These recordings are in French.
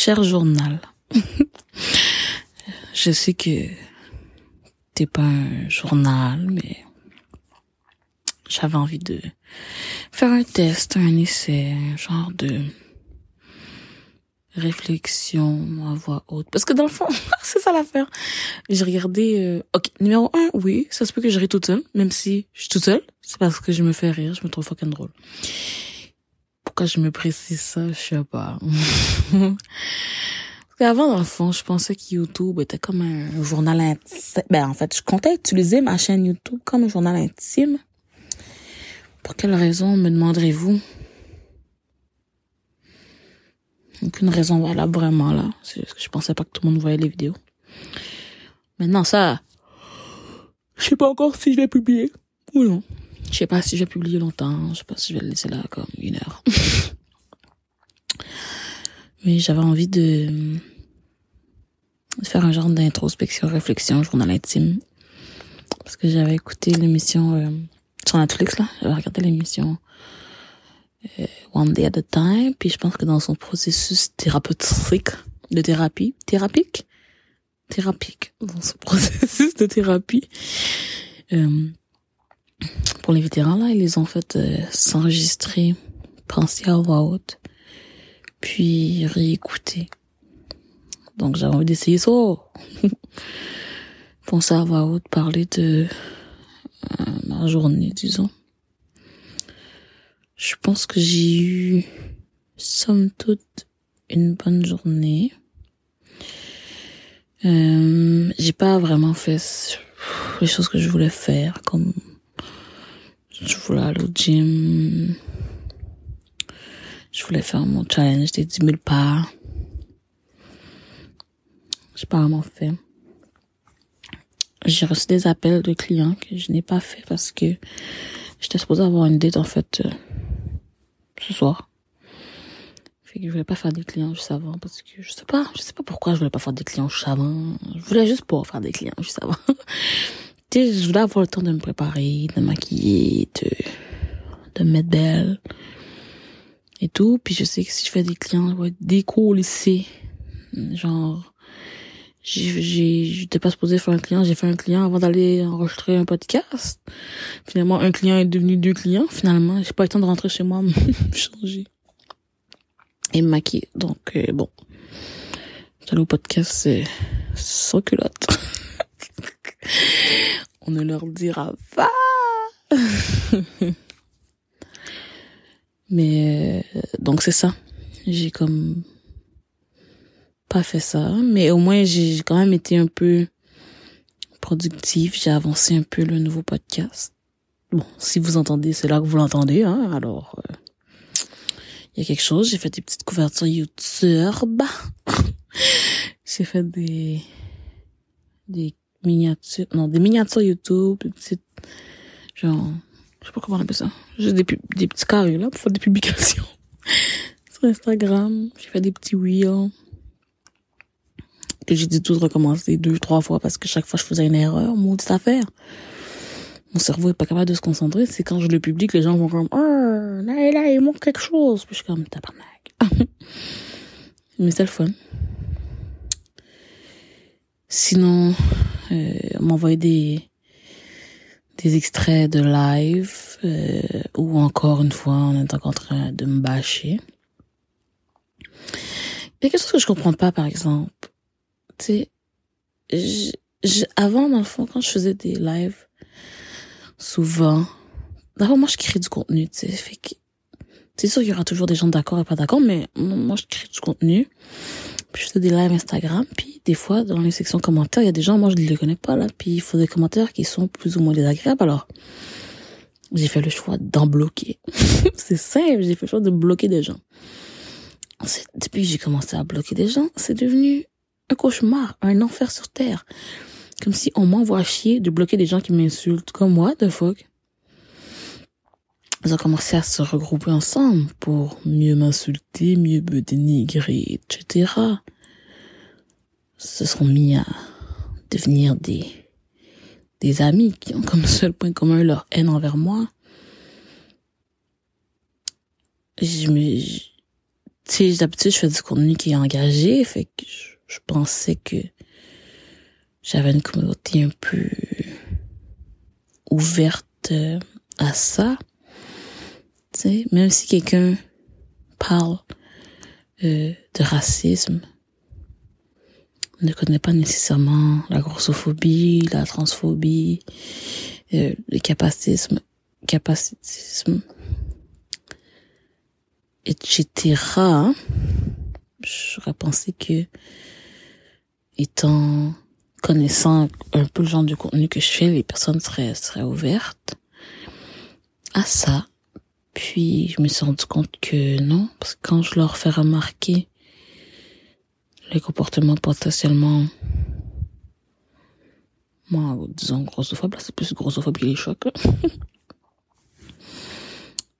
Cher journal, je sais que t'es pas un journal, mais j'avais envie de faire un test, un essai, un genre de réflexion à voix haute. Parce que dans le fond, c'est ça l'affaire. J'ai regardé... Euh, ok, numéro un, oui, ça se peut que je ris toute seule, même si je suis toute seule. C'est parce que je me fais rire, je me trouve fucking drôle. Pourquoi je me précise ça, je sais pas. parce qu'avant, dans le fond, je pensais que YouTube était comme un journal intime. Ben, en fait, je comptais utiliser ma chaîne YouTube comme un journal intime. Pour quelle raison, me demanderez-vous? Aucune raison valable vraiment là. C'est que je pensais pas que tout le monde voyait les vidéos. Maintenant ça, je sais pas encore si je vais publier ou non. Je sais pas si je vais publier longtemps. Je sais pas si je vais le laisser là comme une heure. Mais j'avais envie de faire un genre d'introspection, réflexion, journal intime. Parce que j'avais écouté l'émission euh, sur Netflix là. J'avais regardé l'émission euh, One Day at a Time. Puis je pense que dans son processus thérapeutique, de thérapie, thérapique, thérapique, dans son processus de thérapie, euh, pour les vétérans là, ils les ont fait euh, s'enregistrer, penser à voix haute, puis réécouter. Donc j'avais envie d'essayer ça. Penser à voix haute, parler de euh, ma journée, disons. Je pense que j'ai eu, somme toute, une bonne journée. Euh, j'ai pas vraiment fait les choses que je voulais faire, comme je voulais aller au gym, je voulais faire mon challenge des 10 000 pas. J'ai pas vraiment fait. J'ai reçu des appels de clients que je n'ai pas fait parce que j'étais supposée avoir une date en fait euh, ce soir. Fait que je voulais pas faire des clients juste avant parce que je sais pas, je sais pas pourquoi je voulais pas faire des clients juste avant. Je voulais juste pas faire des clients juste avant. je voulais avoir le temps de me préparer, de me maquiller, de, de me mettre belle et tout. Puis je sais que si je fais des clients, je vais être Genre, j'ai, j'étais pas supposé faire un client, j'ai fait un client avant d'aller enregistrer un podcast. Finalement, un client est devenu deux clients. Finalement, j'ai pas eu le temps de rentrer chez moi, me changer et me maquiller. Donc, euh, bon. J'allais au podcast, c'est sans culotte. On ne leur dira pas. Mais, euh, donc c'est ça. J'ai comme pas fait ça, mais au moins j'ai quand même été un peu productif, j'ai avancé un peu le nouveau podcast. Bon, si vous entendez, c'est là que vous l'entendez, hein, alors euh, il y a quelque chose, j'ai fait des petites couvertures YouTube. j'ai fait des miniatures, non, des miniatures YouTube, des petites genre je sais pas comment on appelle ça. Juste des, des petits carrés là pour faire des publications sur Instagram. J'ai fait des petits reels que j'ai dû tout recommencer deux, trois fois parce que chaque fois je faisais une erreur, maudite affaire. Mon cerveau est pas capable de se concentrer. C'est quand je le publie que les gens vont comme, oh, là, là, il manque quelque chose. Puis je suis comme, tabarnak. Mais c'est le fun. Sinon, euh, on m'envoie des, des extraits de live, euh, ou encore une fois, on est en train de me bâcher. Il y a quelque chose que je comprends pas, par exemple tu sais, avant, dans le fond, quand je faisais des lives, souvent, d'abord, moi, je crée du contenu, tu sais, fait que, c'est sûr qu'il y aura toujours des gens d'accord et pas d'accord, mais moi, je crée du contenu. Puis je fais des lives Instagram, puis des fois, dans les sections commentaires, il y a des gens, moi, je ne les connais pas, là, puis il faut des commentaires qui sont plus ou moins désagréables, alors, j'ai fait le choix d'en bloquer. c'est simple, j'ai fait le choix de bloquer des gens. Depuis que j'ai commencé à bloquer des gens, c'est devenu un cauchemar, un enfer sur terre. Comme si on m'envoie chier de bloquer des gens qui m'insultent. Comme moi, de fuck. Ils ont commencé à se regrouper ensemble pour mieux m'insulter, mieux me dénigrer, etc. Se sont mis à devenir des, des amis qui ont comme seul point commun leur haine envers moi. Je me, tu sais, d'habitude, je fais du contenu qui est engagé, fait que je, pensais que j'avais une communauté un peu ouverte à ça. Même si quelqu'un parle euh, de racisme, ne connaît pas nécessairement la grossophobie, la transphobie, euh, le capacitisme, capacitisme, etc. J'aurais pensé que, étant connaissant un peu le genre de contenu que je fais, les personnes seraient, seraient ouvertes à ça. Puis, je me suis rendu compte que non, parce que quand je leur fais remarquer les comportements potentiellement moi disons grossophobe là c'est plus grossophobe qui les choque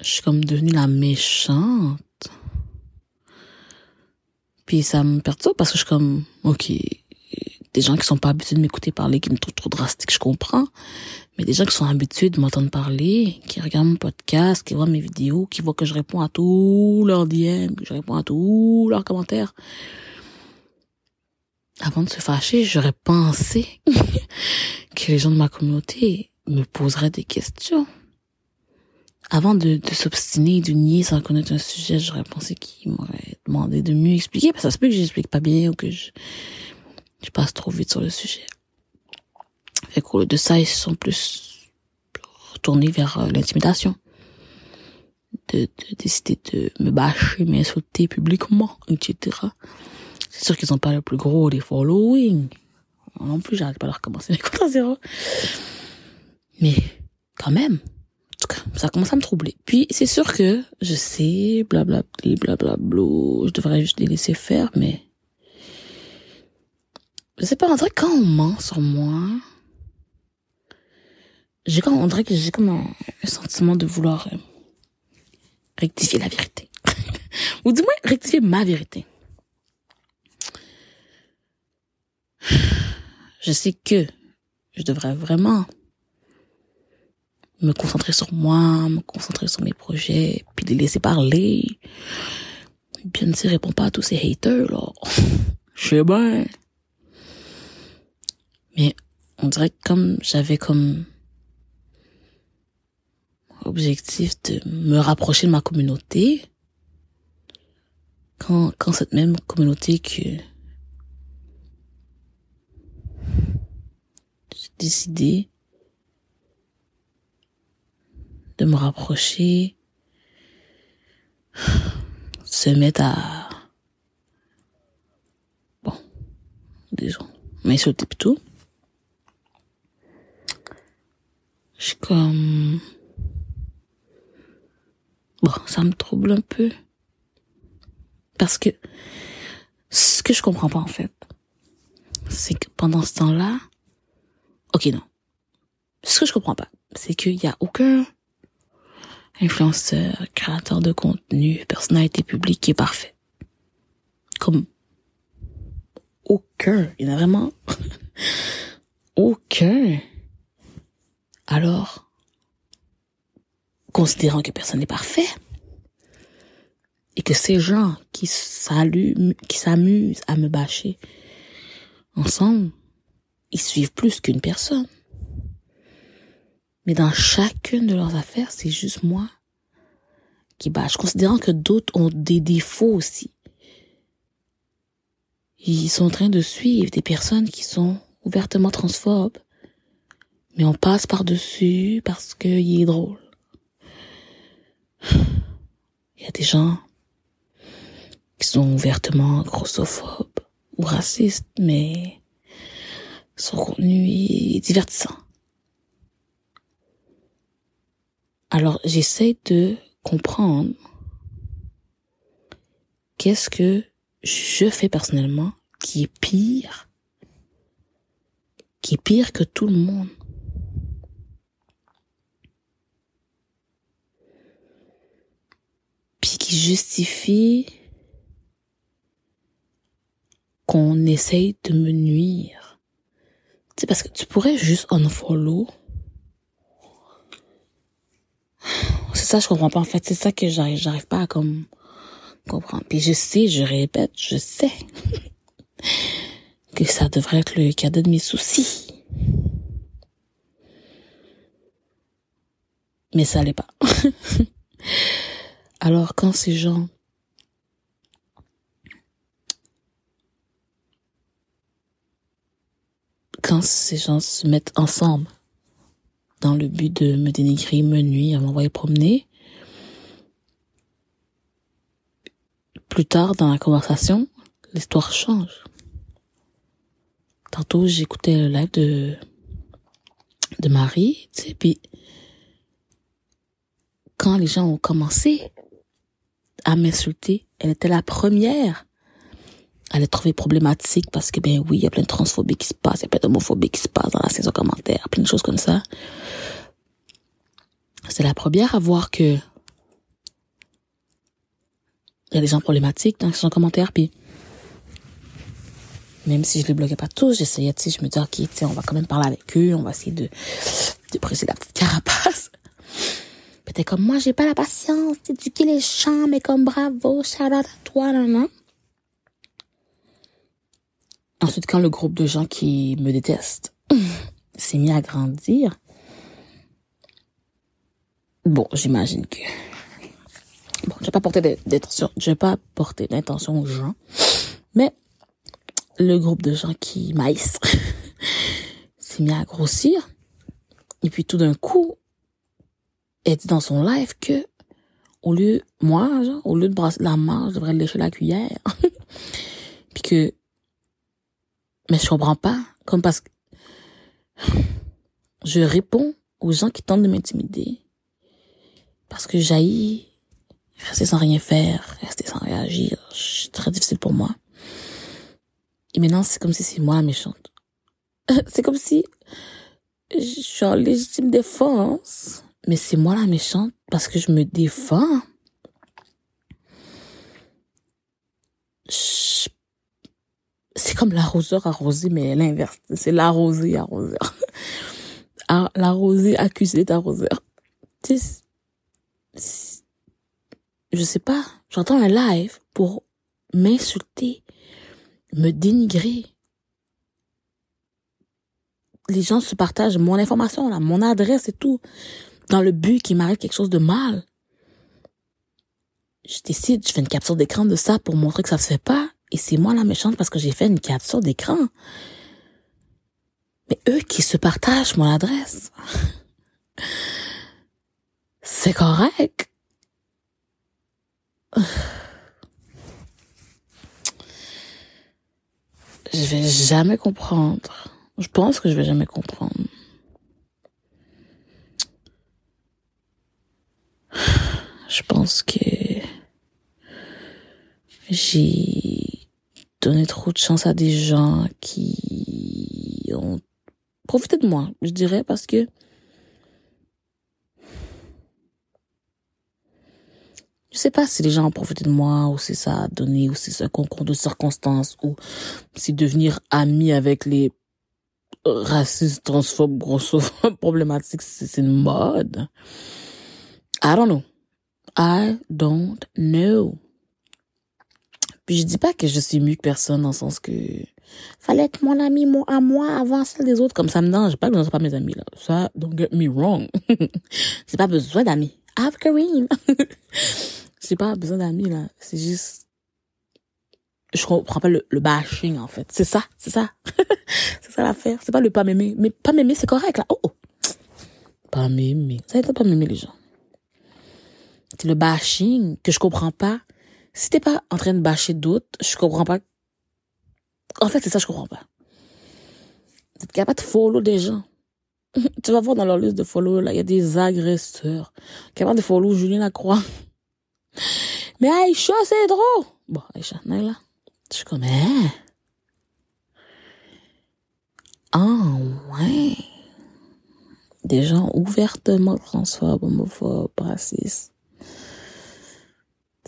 je suis comme devenue la méchante. Puis ça me perturbe parce que je suis comme ok des gens qui sont pas habitués de m'écouter parler qui me trouvent trop drastique je comprends mais des gens qui sont habitués de m'entendre parler qui regardent mon podcast qui voient mes vidéos qui voient que je réponds à tous leurs DM que je réponds à tous leurs commentaires avant de se fâcher, j'aurais pensé que les gens de ma communauté me poseraient des questions. Avant de, de s'obstiner, de nier sans connaître un sujet, j'aurais pensé qu'ils m'auraient demandé de mieux expliquer, parce que ça se peut que j'explique pas bien ou que je, je passe trop vite sur le sujet. Fait qu'au lieu de ça, ils sont plus retournés vers euh, l'intimidation. De, de décider de me bâcher, m'insulter publiquement, etc. C'est sûr qu'ils ont pas le plus gros des following. Non plus, j'arrête pas de recommencer mes comptes à zéro. Mais, quand même. En tout cas, ça commence à me troubler. Puis, c'est sûr que, je sais, blablabla, blablabla, je devrais juste les laisser faire, mais, je sais pas, on dirait quand on ment sur moi, j'ai quand, on dirait que j'ai comme un, sentiment de vouloir euh, rectifier la vérité. Ou du moins, rectifier ma vérité. Je sais que je devrais vraiment me concentrer sur moi, me concentrer sur mes projets, puis les laisser parler. Bien sûr, réponds pas à tous ces haters, là. Je sais bien. Mais on dirait que comme j'avais comme objectif de me rapprocher de ma communauté, quand, quand cette même communauté que décidé de me rapprocher, se mettre à, bon, disons, m'insulter plutôt. Je suis comme, bon, ça me trouble un peu. Parce que, ce que je comprends pas, en fait, c'est que pendant ce temps-là, Ok, non. Ce que je comprends pas, c'est qu'il y a aucun influenceur, créateur de contenu, personnalité publique qui est parfait. Comme aucun. Il y en a vraiment aucun. Alors, considérant que personne n'est parfait, et que ces gens qui s'allument, qui s'amusent à me bâcher ensemble, ils suivent plus qu'une personne. Mais dans chacune de leurs affaires, c'est juste moi qui bâche, considérant que d'autres ont des défauts aussi. Ils sont en train de suivre des personnes qui sont ouvertement transphobes, mais on passe par-dessus parce qu'il est drôle. Il y a des gens qui sont ouvertement grossophobes ou racistes, mais son contenu est divertissant. Alors, j'essaie de comprendre qu'est-ce que je fais personnellement qui est pire, qui est pire que tout le monde. Puis qui justifie qu'on essaye de me nuire. C'est parce que tu pourrais juste unfollow. C'est ça, je comprends pas. En fait, c'est ça que j'arrive, j'arrive pas à comme comprends. Puis je sais, je répète, je sais que ça devrait être le cadeau de mes soucis. Mais ça l'est pas. Alors quand ces gens quand ces gens se mettent ensemble dans le but de me dénigrer, me nuire, m'envoyer promener, plus tard dans la conversation, l'histoire change. Tantôt, j'écoutais le live de, Marie, tu sais, puis quand les gens ont commencé à m'insulter, elle était la première à les trouver problématique parce que, ben oui, il y a plein de transphobie qui se passe, il y a plein d'homophobie qui se passe dans la saison commentaire, plein de choses comme ça. C'est la première à voir que il y a des gens problématiques dans la saison commentaire, puis même si je les bloquais pas tous, j'essayais, tu sais, je me disais, ok, tu sais, on va quand même parler avec eux, on va essayer de, de presser la petite carapace. Peut-être comme moi, j'ai pas la patience d'éduquer les champs, mais comme bravo, shout à toi, non, non. Ensuite, quand le groupe de gens qui me détestent s'est mis à grandir, bon, j'imagine que, bon, je vais pas porter d'intention, je vais pas porter d'intention aux gens, mais le groupe de gens qui maïssent s'est mis à grossir. Et puis tout d'un coup, elle dit dans son live que au lieu, moi, genre, au lieu de brasser la main, je devrais lécher la cuillère. puis que, mais je comprends pas, comme parce que je réponds aux gens qui tentent de m'intimider. Parce que j'haïs rester sans rien faire, rester sans réagir. C'est très difficile pour moi. Et maintenant, c'est comme si c'est moi la méchante. c'est comme si je suis en légitime défense, mais c'est moi la méchante parce que je me défends. C'est comme l'arroseur arrosé, mais l'inverse. C'est l'arrosé arroseur. L'arrosé accusé d'arroseur. Tu sais, je sais pas, j'entends un live pour m'insulter me dénigrer. Les gens se partagent mon information, là, mon adresse et tout, dans le but qu'il m'arrive quelque chose de mal. Je décide, je fais une capture d'écran de ça pour montrer que ça se fait pas. Et c'est moi la méchante parce que j'ai fait une capture d'écran. Mais eux qui se partagent mon adresse. C'est correct. je vais jamais comprendre. Je pense que je vais jamais comprendre. Je pense que j'ai donné trop de chance à des gens qui ont profité de moi, je dirais, parce que Je sais pas si les gens ont profité de moi, ou si ça a donné, ou si c'est un concours de circonstances, ou si devenir ami avec les racistes, transphobes, grossophobes, problématiques, c'est une mode. I don't know. I don't know. Puis je dis pas que je suis mieux que personne dans le sens que fallait être mon ami moi, à moi avant celle des autres comme ça me dérange pas que ce pas mes amis là. Ça don't get me wrong. c'est pas besoin d'amis. Have Kareem. J'ai pas besoin d'amis, là. C'est juste, je comprends pas le, le bashing, en fait. C'est ça, c'est ça. c'est ça l'affaire. C'est pas le pas m'aimer. Mais pas m'aimer, c'est correct, là. Oh, oh. Pas m'aimer. Ça pas m'aimer, les gens. Le bashing que je comprends pas. Si t'es pas en train de bâcher d'autres, je comprends pas. En fait, c'est ça, je comprends pas. T'es capable de follow des gens. tu vas voir dans leur liste de follow, là, il y a des agresseurs. Capable de follow Julien Lacroix. Mais Aïcha, c'est drôle. Bon, Aïcha, là. Je suis comme, hein? Ah, ouais. Des gens ouvertement transphobes, homophobes, racistes.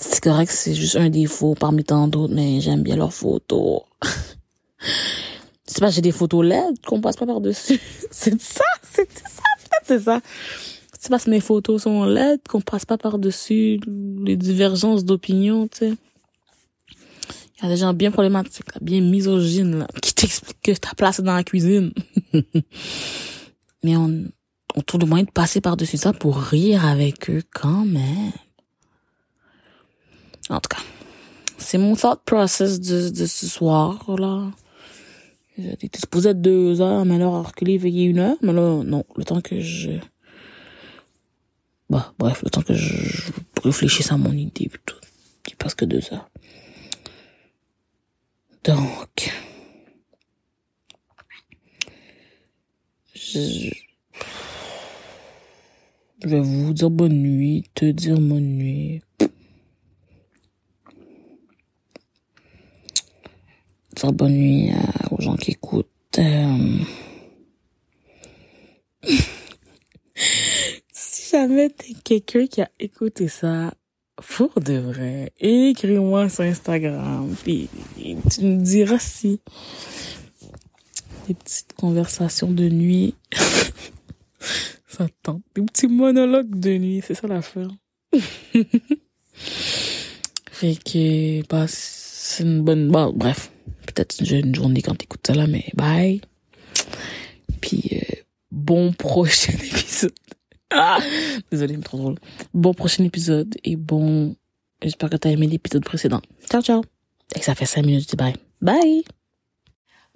C'est correct, c'est juste un défaut parmi tant d'autres, mais j'aime bien leurs photos. c'est pas, j'ai des photos LED qu'on passe pas par-dessus. c'est ça, c'est ça, c'est ça c'est parce que mes photos sont laides qu'on passe pas par-dessus les divergences d'opinion, tu sais. Il y a des gens bien problématiques, bien misogynes, là, qui t'expliquent que ta place est dans la cuisine. Mais on, on trouve le moyen de passer par-dessus ça pour rire avec eux quand même. En tout cas, c'est mon thought process de, de ce soir, là. J'étais supposé être deux heures, mais alors reculé, veiller une heure. Mais là, non, le temps que je... Bah, bref, le temps que je réfléchisse à mon idée, plutôt. Il passe que deux heures. Donc... Je... je vais vous dire bonne nuit, te dire bonne nuit. Bonne nuit aux gens qui écoutent. Euh, si jamais t'es quelqu'un qui a écouté ça pour de vrai, écris-moi sur Instagram, puis tu me diras si des petites conversations de nuit, ça tente. Des petits monologues de nuit, c'est ça l'affaire. fait que, bah, c'est une bonne, bah, bref peut-être une journée quand t'écoutes ça là, mais bye. Puis euh, bon prochain épisode. Ah Désolée, mais trop drôle. Bon prochain épisode et bon... J'espère que t'as aimé l'épisode précédent. Ciao, ciao. Et ça fait cinq minutes, je dis bye. Bye.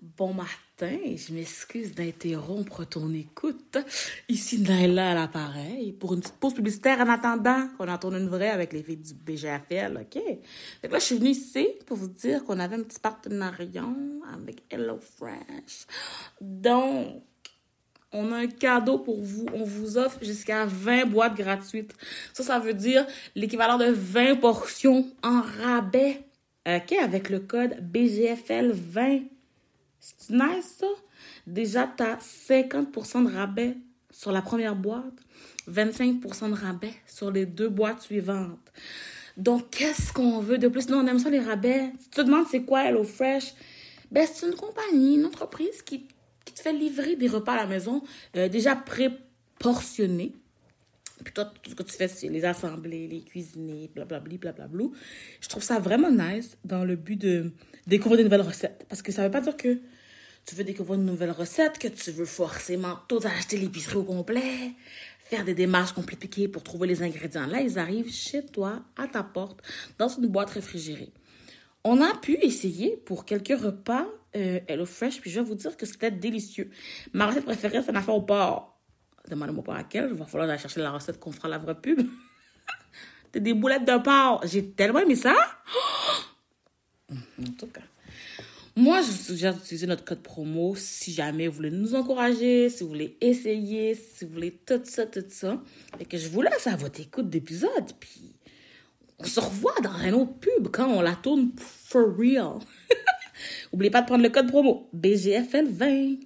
Bon matin je m'excuse d'interrompre ton écoute. Ici Naila à l'appareil pour une petite pause publicitaire en attendant qu'on en tourne une vraie avec les filles du BGFL, OK? Donc là, je suis venue ici pour vous dire qu'on avait un petit partenariat avec HelloFresh. Donc, on a un cadeau pour vous. On vous offre jusqu'à 20 boîtes gratuites. Ça, ça veut dire l'équivalent de 20 portions en rabais. OK? Avec le code BGFL20. C'est nice, ça? Déjà, tu as 50% de rabais sur la première boîte, 25% de rabais sur les deux boîtes suivantes. Donc, qu'est-ce qu'on veut de plus? Non, on aime ça, les rabais. tu te demandes c'est quoi HelloFresh, ben, c'est une compagnie, une entreprise qui, qui, te fait livrer des repas à la maison euh, déjà pré-portionnés. Puis toi, tout ce que tu fais, c'est les assembler, les cuisiner, blablabla, blablabla. Je trouve ça vraiment nice dans le but de découvrir des nouvelles recettes. Parce que ça veut pas dire que tu veux découvrir une nouvelle recette, que tu veux forcément tout acheter l'épicerie au complet, faire des démarches compliquées pour trouver les ingrédients. Là, ils arrivent chez toi, à ta porte, dans une boîte réfrigérée. On a pu essayer pour quelques repas euh, HelloFresh, puis je vais vous dire que c'était délicieux. Ma recette préférée, c'est une affaire au porc. Demandez-moi pas laquelle, il va falloir aller chercher la recette qu'on fera la vraie pub. c'est des boulettes de porc. J'ai tellement aimé ça. En tout cas. Moi, je vous suggère d'utiliser notre code promo si jamais vous voulez nous encourager, si vous voulez essayer, si vous voulez tout ça, tout ça. Et que je vous laisse à votre écoute d'épisode. Puis, on se revoit dans un autre pub quand on la tourne for real. N'oubliez pas de prendre le code promo BGFL20.